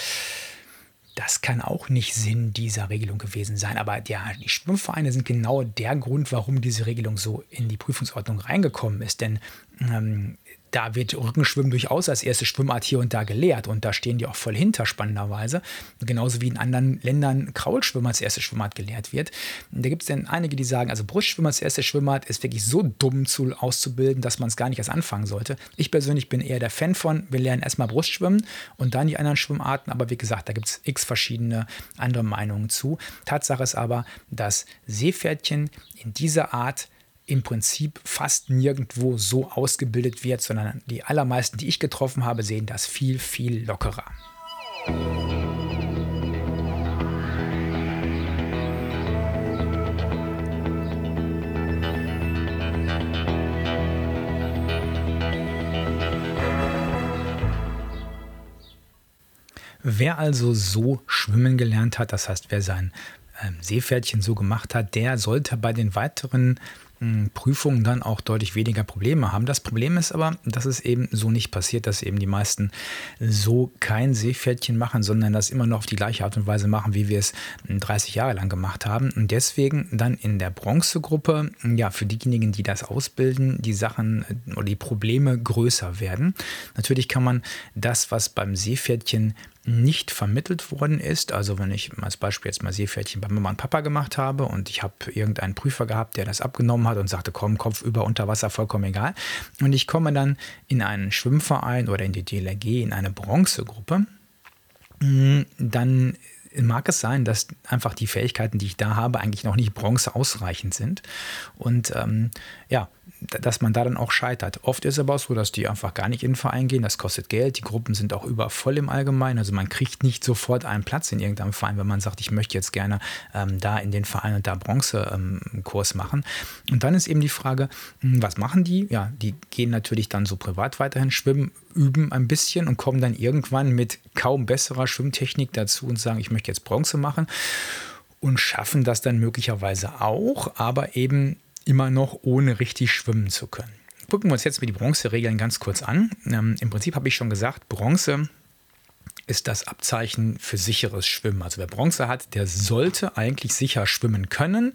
Das kann auch nicht Sinn dieser Regelung gewesen sein. Aber ja, die Schwimmvereine sind genau der Grund, warum diese Regelung so in die Prüfungsordnung reingekommen ist. Denn ähm, da wird Rückenschwimmen durchaus als erste Schwimmart hier und da gelehrt und da stehen die auch voll hinter, spannenderweise. Genauso wie in anderen Ländern Kraulschwimmen als erste Schwimmart gelehrt wird. Da gibt es dann einige, die sagen, also Brustschwimmen als erste Schwimmart ist wirklich so dumm zu, auszubilden, dass man es gar nicht erst anfangen sollte. Ich persönlich bin eher der Fan von, wir lernen erstmal Brustschwimmen und dann die anderen Schwimmarten, aber wie gesagt, da gibt es x verschiedene andere Meinungen zu. Tatsache ist aber, dass Seepferdchen in dieser Art im Prinzip fast nirgendwo so ausgebildet wird, sondern die allermeisten, die ich getroffen habe, sehen das viel, viel lockerer. Wer also so schwimmen gelernt hat, das heißt, wer sein ähm, Seepferdchen so gemacht hat, der sollte bei den weiteren Prüfungen dann auch deutlich weniger Probleme haben. Das Problem ist aber, dass es eben so nicht passiert, dass eben die meisten so kein Seepferdchen machen, sondern das immer noch auf die gleiche Art und Weise machen, wie wir es 30 Jahre lang gemacht haben. Und deswegen dann in der Bronzegruppe, ja, für diejenigen, die das ausbilden, die Sachen oder die Probleme größer werden. Natürlich kann man das, was beim Seepferdchen nicht vermittelt worden ist. Also wenn ich als Beispiel jetzt mal Seepferdchen bei Mama und Papa gemacht habe und ich habe irgendeinen Prüfer gehabt, der das abgenommen hat und sagte, komm, Kopf über unter Wasser, vollkommen egal. Und ich komme dann in einen Schwimmverein oder in die DLRG, in eine Bronzegruppe, mm, dann mag es sein, dass einfach die Fähigkeiten, die ich da habe, eigentlich noch nicht Bronze ausreichend sind. Und ähm, ja, dass man da dann auch scheitert. Oft ist es aber so, dass die einfach gar nicht in den Verein gehen. Das kostet Geld. Die Gruppen sind auch übervoll im Allgemeinen. Also man kriegt nicht sofort einen Platz in irgendeinem Verein, wenn man sagt, ich möchte jetzt gerne ähm, da in den Verein und da Bronzekurs ähm, machen. Und dann ist eben die Frage, hm, was machen die? Ja, die gehen natürlich dann so privat weiterhin schwimmen, üben ein bisschen und kommen dann irgendwann mit kaum besserer Schwimmtechnik dazu und sagen, ich möchte jetzt Bronze machen und schaffen das dann möglicherweise auch, aber eben immer noch ohne richtig schwimmen zu können. Gucken wir uns jetzt mal die Bronzeregeln ganz kurz an. Ähm, Im Prinzip habe ich schon gesagt, Bronze ist das Abzeichen für sicheres Schwimmen. Also wer Bronze hat, der sollte eigentlich sicher schwimmen können.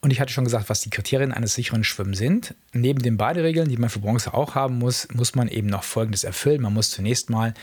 Und ich hatte schon gesagt, was die Kriterien eines sicheren Schwimmens sind. Neben den Baderegeln, die man für Bronze auch haben muss, muss man eben noch Folgendes erfüllen. Man muss zunächst mal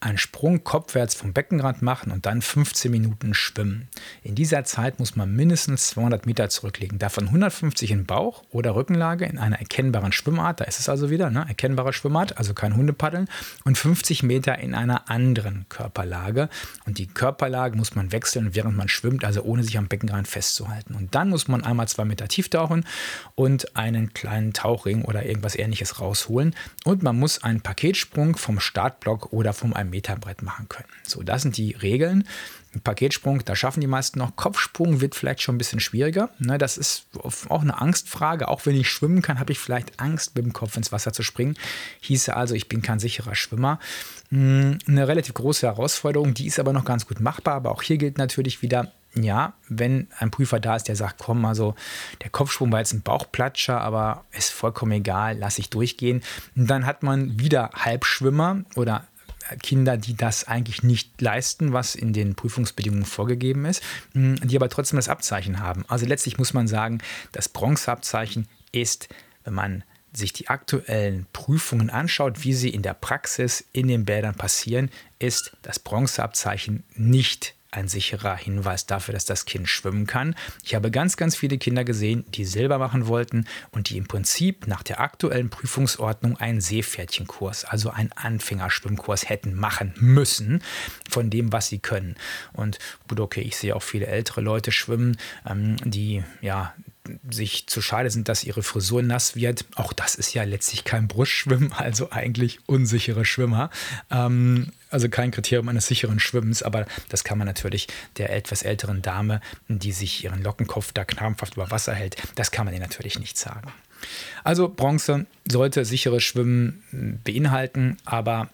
einen Sprung kopfwärts vom Beckenrand machen und dann 15 Minuten schwimmen. In dieser Zeit muss man mindestens 200 Meter zurücklegen. Davon 150 in Bauch- oder Rückenlage in einer erkennbaren Schwimmart, da ist es also wieder, ne? erkennbare Schwimmart, also kein Hundepaddeln, und 50 Meter in einer anderen Körperlage. Und die Körperlage muss man wechseln, während man schwimmt, also ohne sich am Beckenrand festzuhalten. Und dann muss man einmal zwei Meter tief tauchen und einen kleinen Tauchring oder irgendwas ähnliches rausholen. Und man muss einen Paketsprung vom Startblock oder vom 1 Meter machen können. So, das sind die Regeln. Paketsprung, da schaffen die meisten noch. Kopfsprung wird vielleicht schon ein bisschen schwieriger. Ne, das ist auch eine Angstfrage. Auch wenn ich schwimmen kann, habe ich vielleicht Angst, mit dem Kopf ins Wasser zu springen. Hieße also, ich bin kein sicherer Schwimmer. Hm, eine relativ große Herausforderung, die ist aber noch ganz gut machbar. Aber auch hier gilt natürlich wieder, ja, wenn ein Prüfer da ist, der sagt, komm, also der Kopfsprung war jetzt ein Bauchplatscher, aber ist vollkommen egal, lass ich durchgehen. Dann hat man wieder Halbschwimmer oder Kinder, die das eigentlich nicht leisten, was in den Prüfungsbedingungen vorgegeben ist, die aber trotzdem das Abzeichen haben. Also letztlich muss man sagen, das Bronzeabzeichen ist, wenn man sich die aktuellen Prüfungen anschaut, wie sie in der Praxis in den Bädern passieren, ist das Bronzeabzeichen nicht ein sicherer Hinweis dafür, dass das Kind schwimmen kann. Ich habe ganz, ganz viele Kinder gesehen, die Silber machen wollten und die im Prinzip nach der aktuellen Prüfungsordnung einen Seepferdchenkurs, also einen Anfängerschwimmkurs hätten machen müssen von dem, was sie können. Und gut, okay, ich sehe auch viele ältere Leute schwimmen, ähm, die ja sich zu schade sind, dass ihre Frisur nass wird. Auch das ist ja letztlich kein Brustschwimmen, also eigentlich unsichere Schwimmer. Ähm, also kein Kriterium eines sicheren Schwimmens, aber das kann man natürlich der etwas älteren Dame, die sich ihren Lockenkopf da krampfhaft über Wasser hält, das kann man ihr natürlich nicht sagen. Also Bronze sollte sicheres Schwimmen beinhalten, aber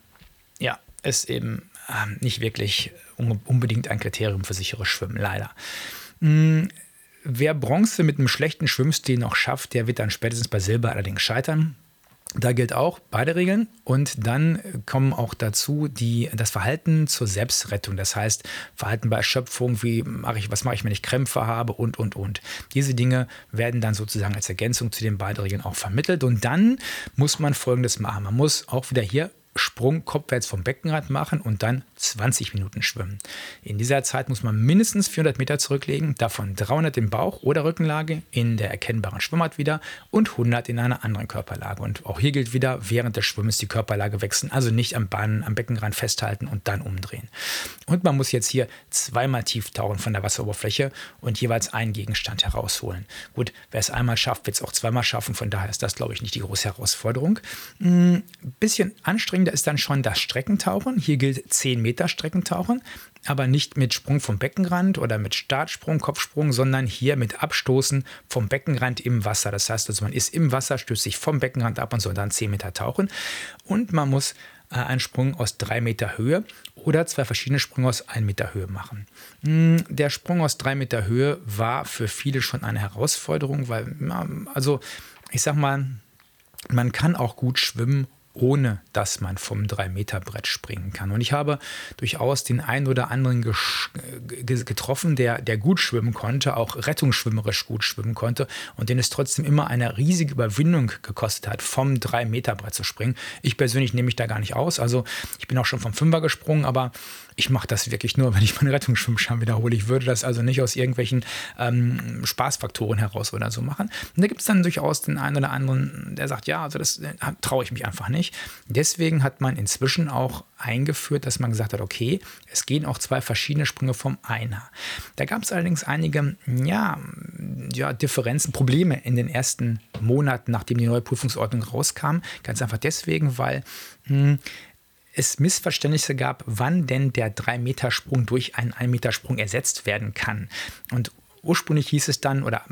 ja, ist eben ähm, nicht wirklich unbedingt ein Kriterium für sicheres Schwimmen, leider. Hm, wer Bronze mit einem schlechten Schwimmstil noch schafft, der wird dann spätestens bei Silber allerdings scheitern. Da gilt auch beide Regeln und dann kommen auch dazu die, das Verhalten zur Selbstrettung. Das heißt, Verhalten bei Erschöpfung, wie mache ich, was mache ich, wenn ich Krämpfe habe und, und, und. Diese Dinge werden dann sozusagen als Ergänzung zu den beiden Regeln auch vermittelt und dann muss man Folgendes machen. Man muss auch wieder hier Sprung kopfwärts vom Beckenrand machen und dann 20 Minuten schwimmen. In dieser Zeit muss man mindestens 400 Meter zurücklegen, davon 300 im Bauch oder Rückenlage in der erkennbaren Schwimmart wieder und 100 in einer anderen Körperlage. Und auch hier gilt wieder, während des Schwimmens die Körperlage wechseln, also nicht am Bahn, am Beckenrand festhalten und dann umdrehen. Und man muss jetzt hier zweimal tief tauchen von der Wasseroberfläche und jeweils einen Gegenstand herausholen. Gut, wer es einmal schafft, wird es auch zweimal schaffen, von daher ist das, glaube ich, nicht die große Herausforderung. Ein hm, bisschen anstrengender ist dann schon das Streckentauchen. Hier gilt 10 Meter. Meter Streckentauchen, aber nicht mit Sprung vom Beckenrand oder mit Startsprung, Kopfsprung, sondern hier mit Abstoßen vom Beckenrand im Wasser. Das heißt also, man ist im Wasser, stößt sich vom Beckenrand ab und soll dann 10 Meter tauchen. Und man muss äh, einen Sprung aus 3 Meter Höhe oder zwei verschiedene Sprünge aus 1 Meter Höhe machen. Hm, der Sprung aus 3 Meter Höhe war für viele schon eine Herausforderung, weil, also ich sag mal, man kann auch gut schwimmen, ohne dass man vom 3-Meter-Brett springen kann. Und ich habe durchaus den einen oder anderen getroffen, der, der gut schwimmen konnte, auch rettungsschwimmerisch gut schwimmen konnte und den es trotzdem immer eine riesige Überwindung gekostet hat, vom 3-Meter-Brett zu springen. Ich persönlich nehme mich da gar nicht aus. Also ich bin auch schon vom Fünfer gesprungen, aber ich mache das wirklich nur, wenn ich meinen Rettungsschwimmschein wiederhole. Ich würde das also nicht aus irgendwelchen ähm, Spaßfaktoren heraus oder so machen. Und da gibt es dann durchaus den einen oder anderen, der sagt, ja, also das äh, traue ich mich einfach nicht. Deswegen hat man inzwischen auch eingeführt, dass man gesagt hat, okay, es gehen auch zwei verschiedene Sprünge vom Einer. Da gab es allerdings einige, ja, ja, Differenzen, Probleme in den ersten Monaten, nachdem die neue Prüfungsordnung rauskam. Ganz einfach deswegen, weil mh, hm, es Missverständnisse gab, wann denn der 3-Meter-Sprung durch einen 1-Meter-Sprung ersetzt werden kann. Und ursprünglich hieß es dann, oder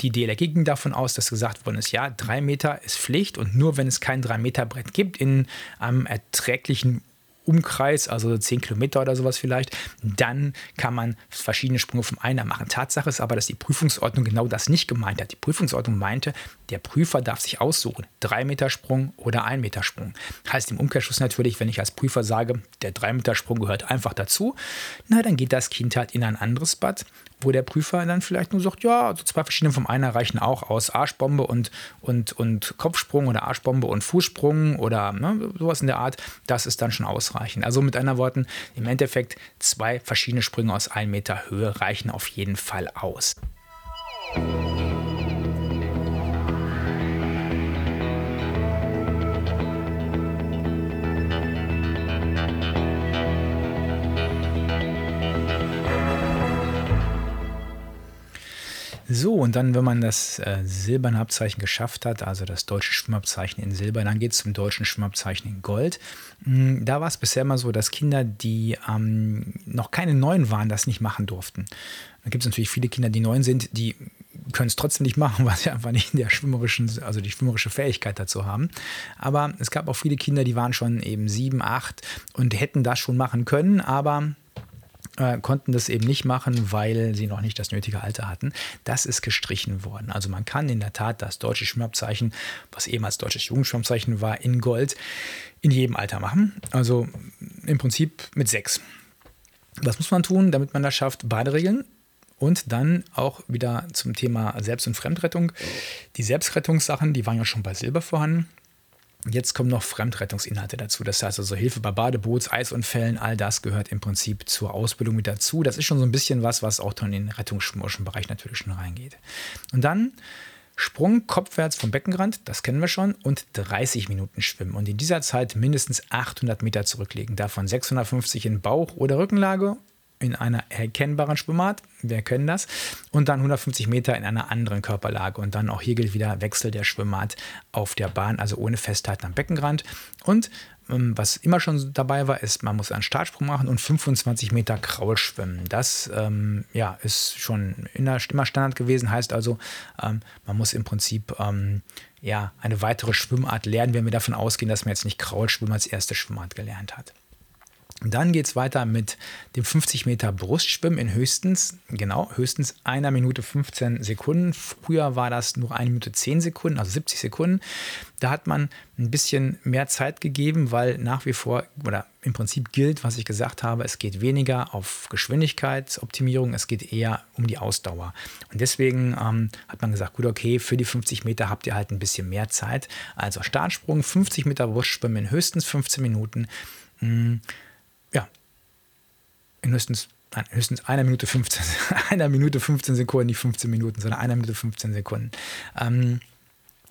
die DLRG ging davon aus, dass gesagt worden ist, ja, 3 Meter ist Pflicht und nur wenn es kein 3-Meter-Brett gibt in einem erträglichen Umkreis, also 10 Kilometer oder sowas vielleicht, dann kann man verschiedene Sprünge vom Einer machen. Tatsache ist aber, dass die Prüfungsordnung genau das nicht gemeint hat. Die Prüfungsordnung meinte, der Prüfer darf sich aussuchen, 3 Meter Sprung oder 1 Meter Sprung. Heißt im Umkehrschluss natürlich, wenn ich als Prüfer sage, der 3 Meter Sprung gehört einfach dazu, na, dann geht das Kind halt in ein anderes Bad, wo der Prüfer dann vielleicht nur sagt, ja, so zwei verschiedene vom Einer reichen auch aus. Arschbombe und, und, und Kopfsprung oder Arschbombe und Fußsprung oder ne, sowas in der Art. Das ist dann schon ausreichend. Also mit anderen Worten, im Endeffekt zwei verschiedene Sprünge aus 1 Meter Höhe reichen auf jeden Fall aus. So, und dann, wenn man das äh, silberne Abzeichen geschafft hat, also das deutsche Schwimmabzeichen in Silber, dann geht es zum deutschen Schwimmabzeichen in Gold. Mhm, da war es bisher immer so, dass Kinder, die ähm, noch keine Neuen waren, das nicht machen durften. Da gibt es natürlich viele Kinder, die neun sind, die können es trotzdem nicht machen, weil sie einfach nicht der schwimmerischen, also die schwimmerische Fähigkeit dazu haben. Aber es gab auch viele Kinder, die waren schon eben sieben, acht und hätten das schon machen können, aber äh, konnten das eben nicht machen, weil sie noch nicht das nötige Alter hatten. Das ist gestrichen worden. Also man kann in der Tat das deutsche Schwimmabzeichen, was ehemals deutsches Jugendschwimmabzeichen war, in Gold in jedem Alter machen. Also im Prinzip mit sechs. Was muss man tun, damit man das schafft? Baderegeln. Und dann auch wieder zum Thema Selbst- und Fremdrettung. Die Selbstrettungssachen, die waren ja schon bei Silber vorhanden. Jetzt kommen noch Fremdrettungsinhalte dazu. Das heißt also Hilfe bei Badeboots, Eisunfällen, all das gehört im Prinzip zur Ausbildung mit dazu. Das ist schon so ein bisschen was, was auch in den rettungsschwimmischen Bereich natürlich schon reingeht. Und dann Sprung kopfwärts vom Beckenrand, das kennen wir schon, und 30 Minuten schwimmen und in dieser Zeit mindestens 800 Meter zurücklegen. Davon 650 in Bauch- oder Rückenlage in einer erkennbaren Schwimmart, wir können das, und dann 150 Meter in einer anderen Körperlage. Und dann auch hier gilt wieder Wechsel der Schwimmart auf der Bahn, also ohne Festhalten am Beckenrand. Und ähm, was immer schon dabei war, ist, man muss einen Startsprung machen und 25 Meter Kraul schwimmen. Das ähm, ja, ist schon immer Standard gewesen, heißt also, ähm, man muss im Prinzip ähm, ja, eine weitere Schwimmart lernen, wenn wir davon ausgehen, dass man jetzt nicht Kraulschwimmen als erste Schwimmart gelernt hat. Dann geht es weiter mit dem 50 Meter Brustschwimmen in höchstens, genau, höchstens einer Minute 15 Sekunden. Früher war das nur eine Minute 10 Sekunden, also 70 Sekunden. Da hat man ein bisschen mehr Zeit gegeben, weil nach wie vor oder im Prinzip gilt, was ich gesagt habe, es geht weniger auf Geschwindigkeitsoptimierung, es geht eher um die Ausdauer. Und deswegen ähm, hat man gesagt, gut, okay, für die 50 Meter habt ihr halt ein bisschen mehr Zeit. Also Startsprung, 50 Meter Brustschwimmen in höchstens 15 Minuten. Hm ja, in höchstens, nein, höchstens einer Minute 15, einer Minute 15 Sekunden, nicht 15 Minuten, sondern einer Minute 15 Sekunden. Ähm,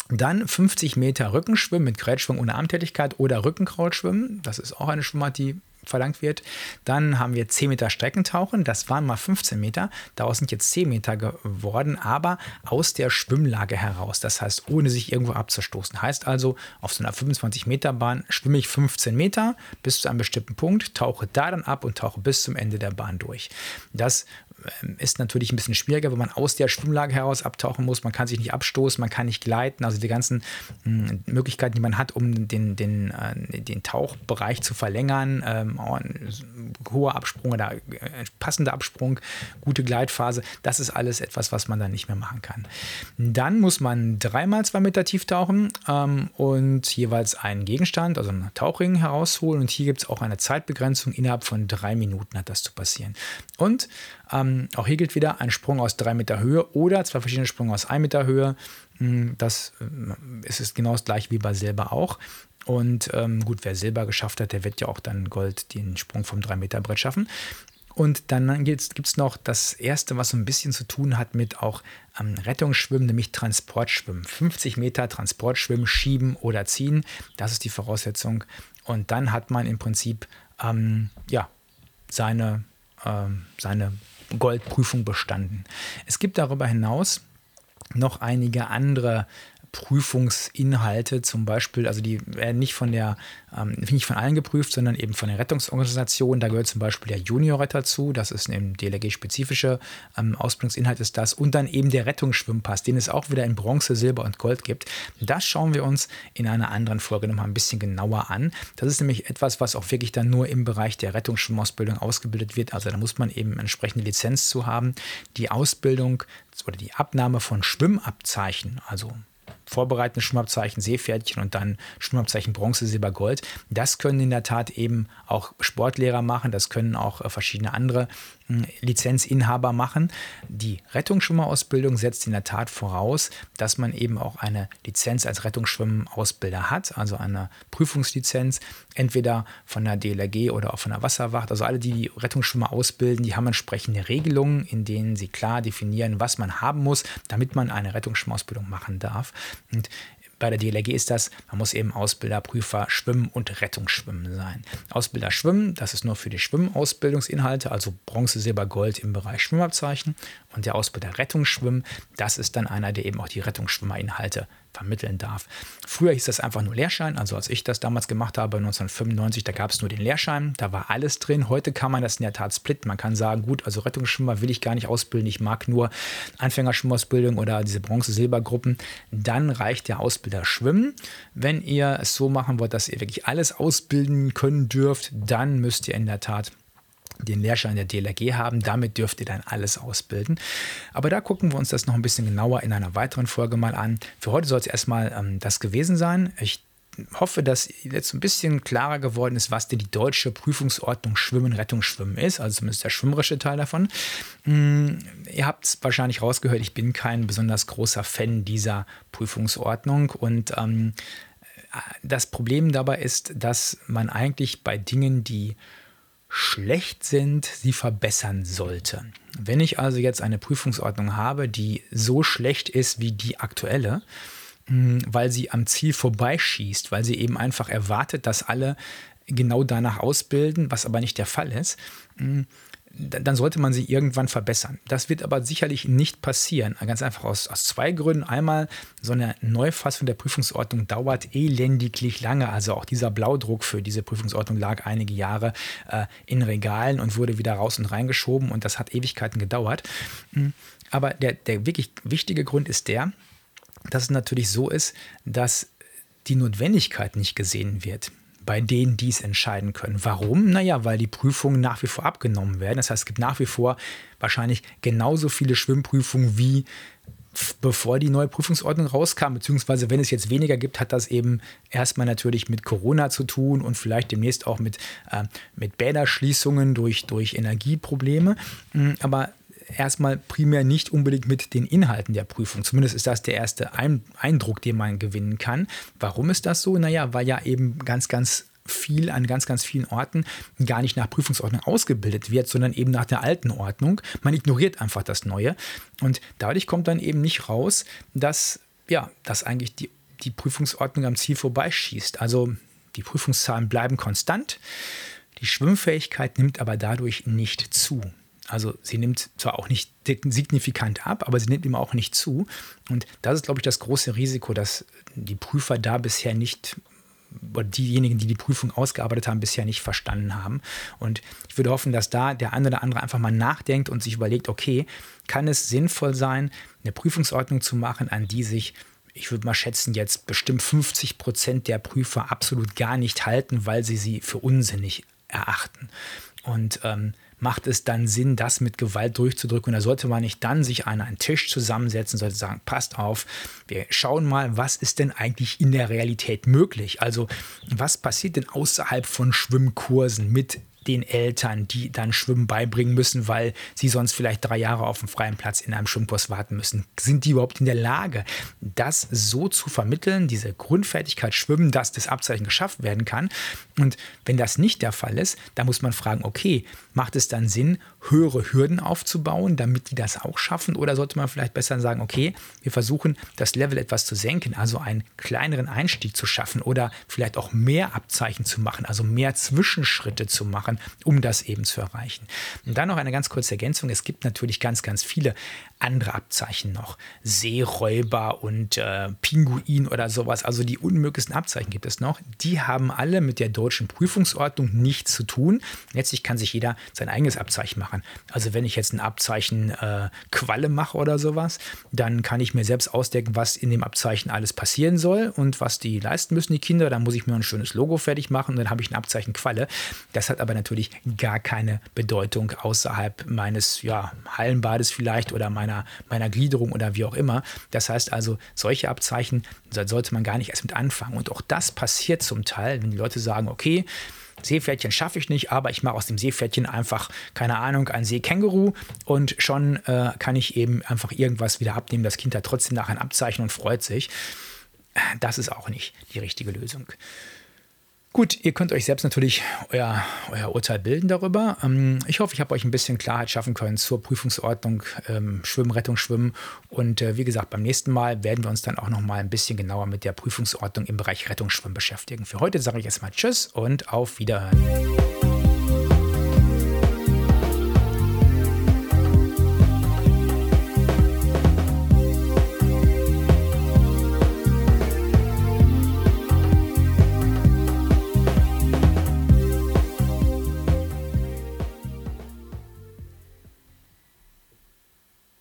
dann 50 Meter Rückenschwimmen mit Grätschwung ohne Armtätigkeit oder Rückenkraulschwimmen. Das ist auch eine Schwimmart, die verlangt wird. Dann haben wir 10 Meter Streckentauchen, das waren mal 15 Meter, daraus sind jetzt 10 Meter geworden, aber aus der Schwimmlage heraus, das heißt ohne sich irgendwo abzustoßen. Heißt also, auf so einer 25 Meter Bahn schwimme ich 15 Meter bis zu einem bestimmten Punkt, tauche da dann ab und tauche bis zum Ende der Bahn durch. Das ist natürlich ein bisschen schwieriger, wenn man aus der Schwimmlage heraus abtauchen muss. Man kann sich nicht abstoßen, man kann nicht gleiten. Also die ganzen hm, Möglichkeiten, die man hat, um den, den, äh, den Tauchbereich zu verlängern, ähm, hoher Absprung oder äh, passender Absprung, gute Gleitphase, das ist alles etwas, was man dann nicht mehr machen kann. Dann muss man dreimal zwei Meter tief tauchen ähm, und jeweils einen Gegenstand, also einen Tauchring herausholen. Und hier gibt es auch eine Zeitbegrenzung. Innerhalb von drei Minuten hat das zu passieren. Und ähm, auch hier gilt wieder ein Sprung aus drei Meter Höhe oder zwei verschiedene Sprünge aus ein Meter Höhe. Hm, das äh, ist genau das gleiche wie bei Silber auch. Und ähm, gut, wer Silber geschafft hat, der wird ja auch dann Gold den Sprung vom 3-Meter-Brett schaffen. Und dann gibt es noch das erste, was so ein bisschen zu tun hat mit auch ähm, Rettungsschwimmen, nämlich Transportschwimmen. 50 Meter Transportschwimmen, schieben oder ziehen, das ist die Voraussetzung. Und dann hat man im Prinzip ähm, ja, seine, ähm, seine Goldprüfung bestanden. Es gibt darüber hinaus noch einige andere Prüfungsinhalte zum Beispiel, also die werden nicht von der, ähm, nicht von allen geprüft, sondern eben von der Rettungsorganisation. Da gehört zum Beispiel der Juniorretter zu, das ist ein DLRG-spezifischer ähm, Ausbildungsinhalt ist das. Und dann eben der Rettungsschwimmpass, den es auch wieder in Bronze, Silber und Gold gibt. Das schauen wir uns in einer anderen Folge nochmal ein bisschen genauer an. Das ist nämlich etwas, was auch wirklich dann nur im Bereich der Rettungsschwimmausbildung ausgebildet wird. Also da muss man eben entsprechende Lizenz zu haben. Die Ausbildung oder die Abnahme von Schwimmabzeichen, also vorbereitende Schwimmabzeichen, Seepferdchen und dann Schwimmabzeichen Bronze, Silber, Gold. Das können in der Tat eben auch Sportlehrer machen, das können auch äh, verschiedene andere Lizenzinhaber machen. Die Rettungsschwimmerausbildung setzt in der Tat voraus, dass man eben auch eine Lizenz als Rettungsschwimmausbilder hat, also eine Prüfungslizenz, entweder von der DLRG oder auch von der Wasserwacht. Also alle, die, die Rettungsschwimmer ausbilden, die haben entsprechende Regelungen, in denen sie klar definieren, was man haben muss, damit man eine Rettungsschwimmausbildung machen darf. Und bei der DLRG ist das, man muss eben Ausbilder, Prüfer Schwimmen und Rettungsschwimmen sein. Ausbilder Schwimmen, das ist nur für die Schwimmausbildungsinhalte, also Bronze, Silber, Gold im Bereich Schwimmabzeichen. Und der Ausbilder Rettungsschwimmen, das ist dann einer, der eben auch die Rettungsschwimmerinhalte vermitteln darf. Früher hieß das einfach nur Lehrschein, also als ich das damals gemacht habe, 1995, da gab es nur den Lehrschein, da war alles drin. Heute kann man das in der Tat splitten. Man kann sagen, gut, also Rettungsschwimmer will ich gar nicht ausbilden, ich mag nur Anfängerschwimmausbildung oder diese Bronze-Silber-Gruppen. Dann reicht der Ausbilder Schwimmen. Wenn ihr es so machen wollt, dass ihr wirklich alles ausbilden können dürft, dann müsst ihr in der Tat den Lehrschein der DLRG haben. Damit dürft ihr dann alles ausbilden. Aber da gucken wir uns das noch ein bisschen genauer in einer weiteren Folge mal an. Für heute soll es erstmal ähm, das gewesen sein. Ich hoffe, dass jetzt ein bisschen klarer geworden ist, was denn die deutsche Prüfungsordnung Schwimmen, Rettung, Schwimmen ist, also zumindest der schwimmerische Teil davon. Hm, ihr habt es wahrscheinlich rausgehört, ich bin kein besonders großer Fan dieser Prüfungsordnung und ähm, das Problem dabei ist, dass man eigentlich bei Dingen, die schlecht sind, sie verbessern sollte. Wenn ich also jetzt eine Prüfungsordnung habe, die so schlecht ist wie die aktuelle, hm, weil sie am Ziel vorbeischießt, weil sie eben einfach erwartet, dass alle genau danach ausbilden, was aber nicht der Fall ist, hm, dann sollte man sie irgendwann verbessern. Das wird aber sicherlich nicht passieren. Ganz einfach aus, aus zwei Gründen. Einmal, so eine Neufassung der Prüfungsordnung dauert elendiglich lange. Also auch dieser Blaudruck für diese Prüfungsordnung lag einige Jahre äh, in Regalen und wurde wieder raus und reingeschoben und das hat Ewigkeiten gedauert. Hm, aber der, der wirklich wichtige Grund ist der, dass es natürlich so ist, dass die Notwendigkeit nicht gesehen wird bei denen, die es entscheiden können. Warum? Naja, weil die Prüfungen nach wie vor abgenommen werden. Das heißt, es gibt nach wie vor wahrscheinlich genauso viele Schwimmprüfungen wie bevor die neue Prüfungsordnung rauskam, beziehungsweise wenn es jetzt weniger gibt, hat das eben erstmal natürlich mit Corona zu tun und vielleicht demnächst auch mit, äh, mit Bäderschließungen durch, durch Energieprobleme. Hm, aber erstmal primär nicht unbedingt mit den Inhalten der Prüfung. Zumindest ist das der erste Eindruck, den man gewinnen kann. Warum ist das so? Naja, weil ja eben ganz, ganz viel an ganz, ganz vielen Orten gar nicht nach Prüfungsordnung ausgebildet wird, sondern eben nach der alten Ordnung. Man ignoriert einfach das Neue. Und dadurch kommt dann eben nicht raus, dass, ja, dass eigentlich die, die Prüfungsordnung am Ziel vorbeischießt. Also die Prüfungszahlen bleiben konstant. Die Schwimmfähigkeit nimmt aber dadurch nicht zu. Also sie nimmt zwar auch nicht signifikant ab, aber sie nimmt ihm auch nicht zu. Und das ist, glaube ich, das große Risiko, dass die Prüfer da bisher nicht oder diejenigen, die die Prüfung ausgearbeitet haben, bisher nicht verstanden haben. Und ich würde hoffen, dass da der eine oder andere einfach mal nachdenkt und sich überlegt, okay, kann es sinnvoll sein, eine Prüfungsordnung zu machen, an die sich ich würde mal schätzen, jetzt bestimmt 50 Prozent der Prüfer absolut gar nicht halten, weil sie sie für unsinnig erachten. Und ähm, macht es dann Sinn, das mit Gewalt durchzudrücken. Und da sollte man nicht dann sich an einen Tisch zusammensetzen, sollte sagen, passt auf, wir schauen mal, was ist denn eigentlich in der Realität möglich? Also was passiert denn außerhalb von Schwimmkursen mit den Eltern, die dann Schwimmen beibringen müssen, weil sie sonst vielleicht drei Jahre auf dem freien Platz in einem Schwimmkurs warten müssen. Sind die überhaupt in der Lage, das so zu vermitteln, diese Grundfertigkeit Schwimmen, dass das Abzeichen geschafft werden kann? Und wenn das nicht der Fall ist, dann muss man fragen, okay, macht es dann Sinn, höhere Hürden aufzubauen, damit die das auch schaffen? Oder sollte man vielleicht besser sagen, okay, wir versuchen das Level etwas zu senken, also einen kleineren Einstieg zu schaffen oder vielleicht auch mehr Abzeichen zu machen, also mehr Zwischenschritte zu machen? um das eben zu erreichen. Und dann noch eine ganz kurze Ergänzung. Es gibt natürlich ganz, ganz viele andere Abzeichen noch. Seeräuber und äh, Pinguin oder sowas. Also die unmöglichsten Abzeichen gibt es noch. Die haben alle mit der deutschen Prüfungsordnung nichts zu tun. Letztlich kann sich jeder sein eigenes Abzeichen machen. Also wenn ich jetzt ein Abzeichen äh, Qualle mache oder sowas, dann kann ich mir selbst ausdenken, was in dem Abzeichen alles passieren soll und was die leisten müssen, die Kinder. Dann muss ich mir ein schönes Logo fertig machen und dann habe ich ein Abzeichen Qualle. Das hat aber natürlich gar keine Bedeutung außerhalb meines ja, Hallenbades vielleicht oder meiner, meiner Gliederung oder wie auch immer. Das heißt also, solche Abzeichen sollte man gar nicht erst mit anfangen. Und auch das passiert zum Teil, wenn die Leute sagen, okay, Seepferdchen schaffe ich nicht, aber ich mache aus dem Seepferdchen einfach, keine Ahnung, ein Seekänguru und schon äh, kann ich eben einfach irgendwas wieder abnehmen. Das Kind hat trotzdem nach ein Abzeichen und freut sich. Das ist auch nicht die richtige Lösung. Gut, ihr könnt euch selbst natürlich euer, euer Urteil bilden darüber. Ähm, ich hoffe, ich habe euch ein bisschen Klarheit schaffen können zur Prüfungsordnung ähm, Schwimmen, Rettung, Schwimmen. Und äh, wie gesagt, beim nächsten Mal werden wir uns dann auch noch mal ein bisschen genauer mit der Prüfungsordnung im Bereich Rettung, Schwimmen beschäftigen. Für heute sage ich erstmal Tschüss und auf Wiederhören.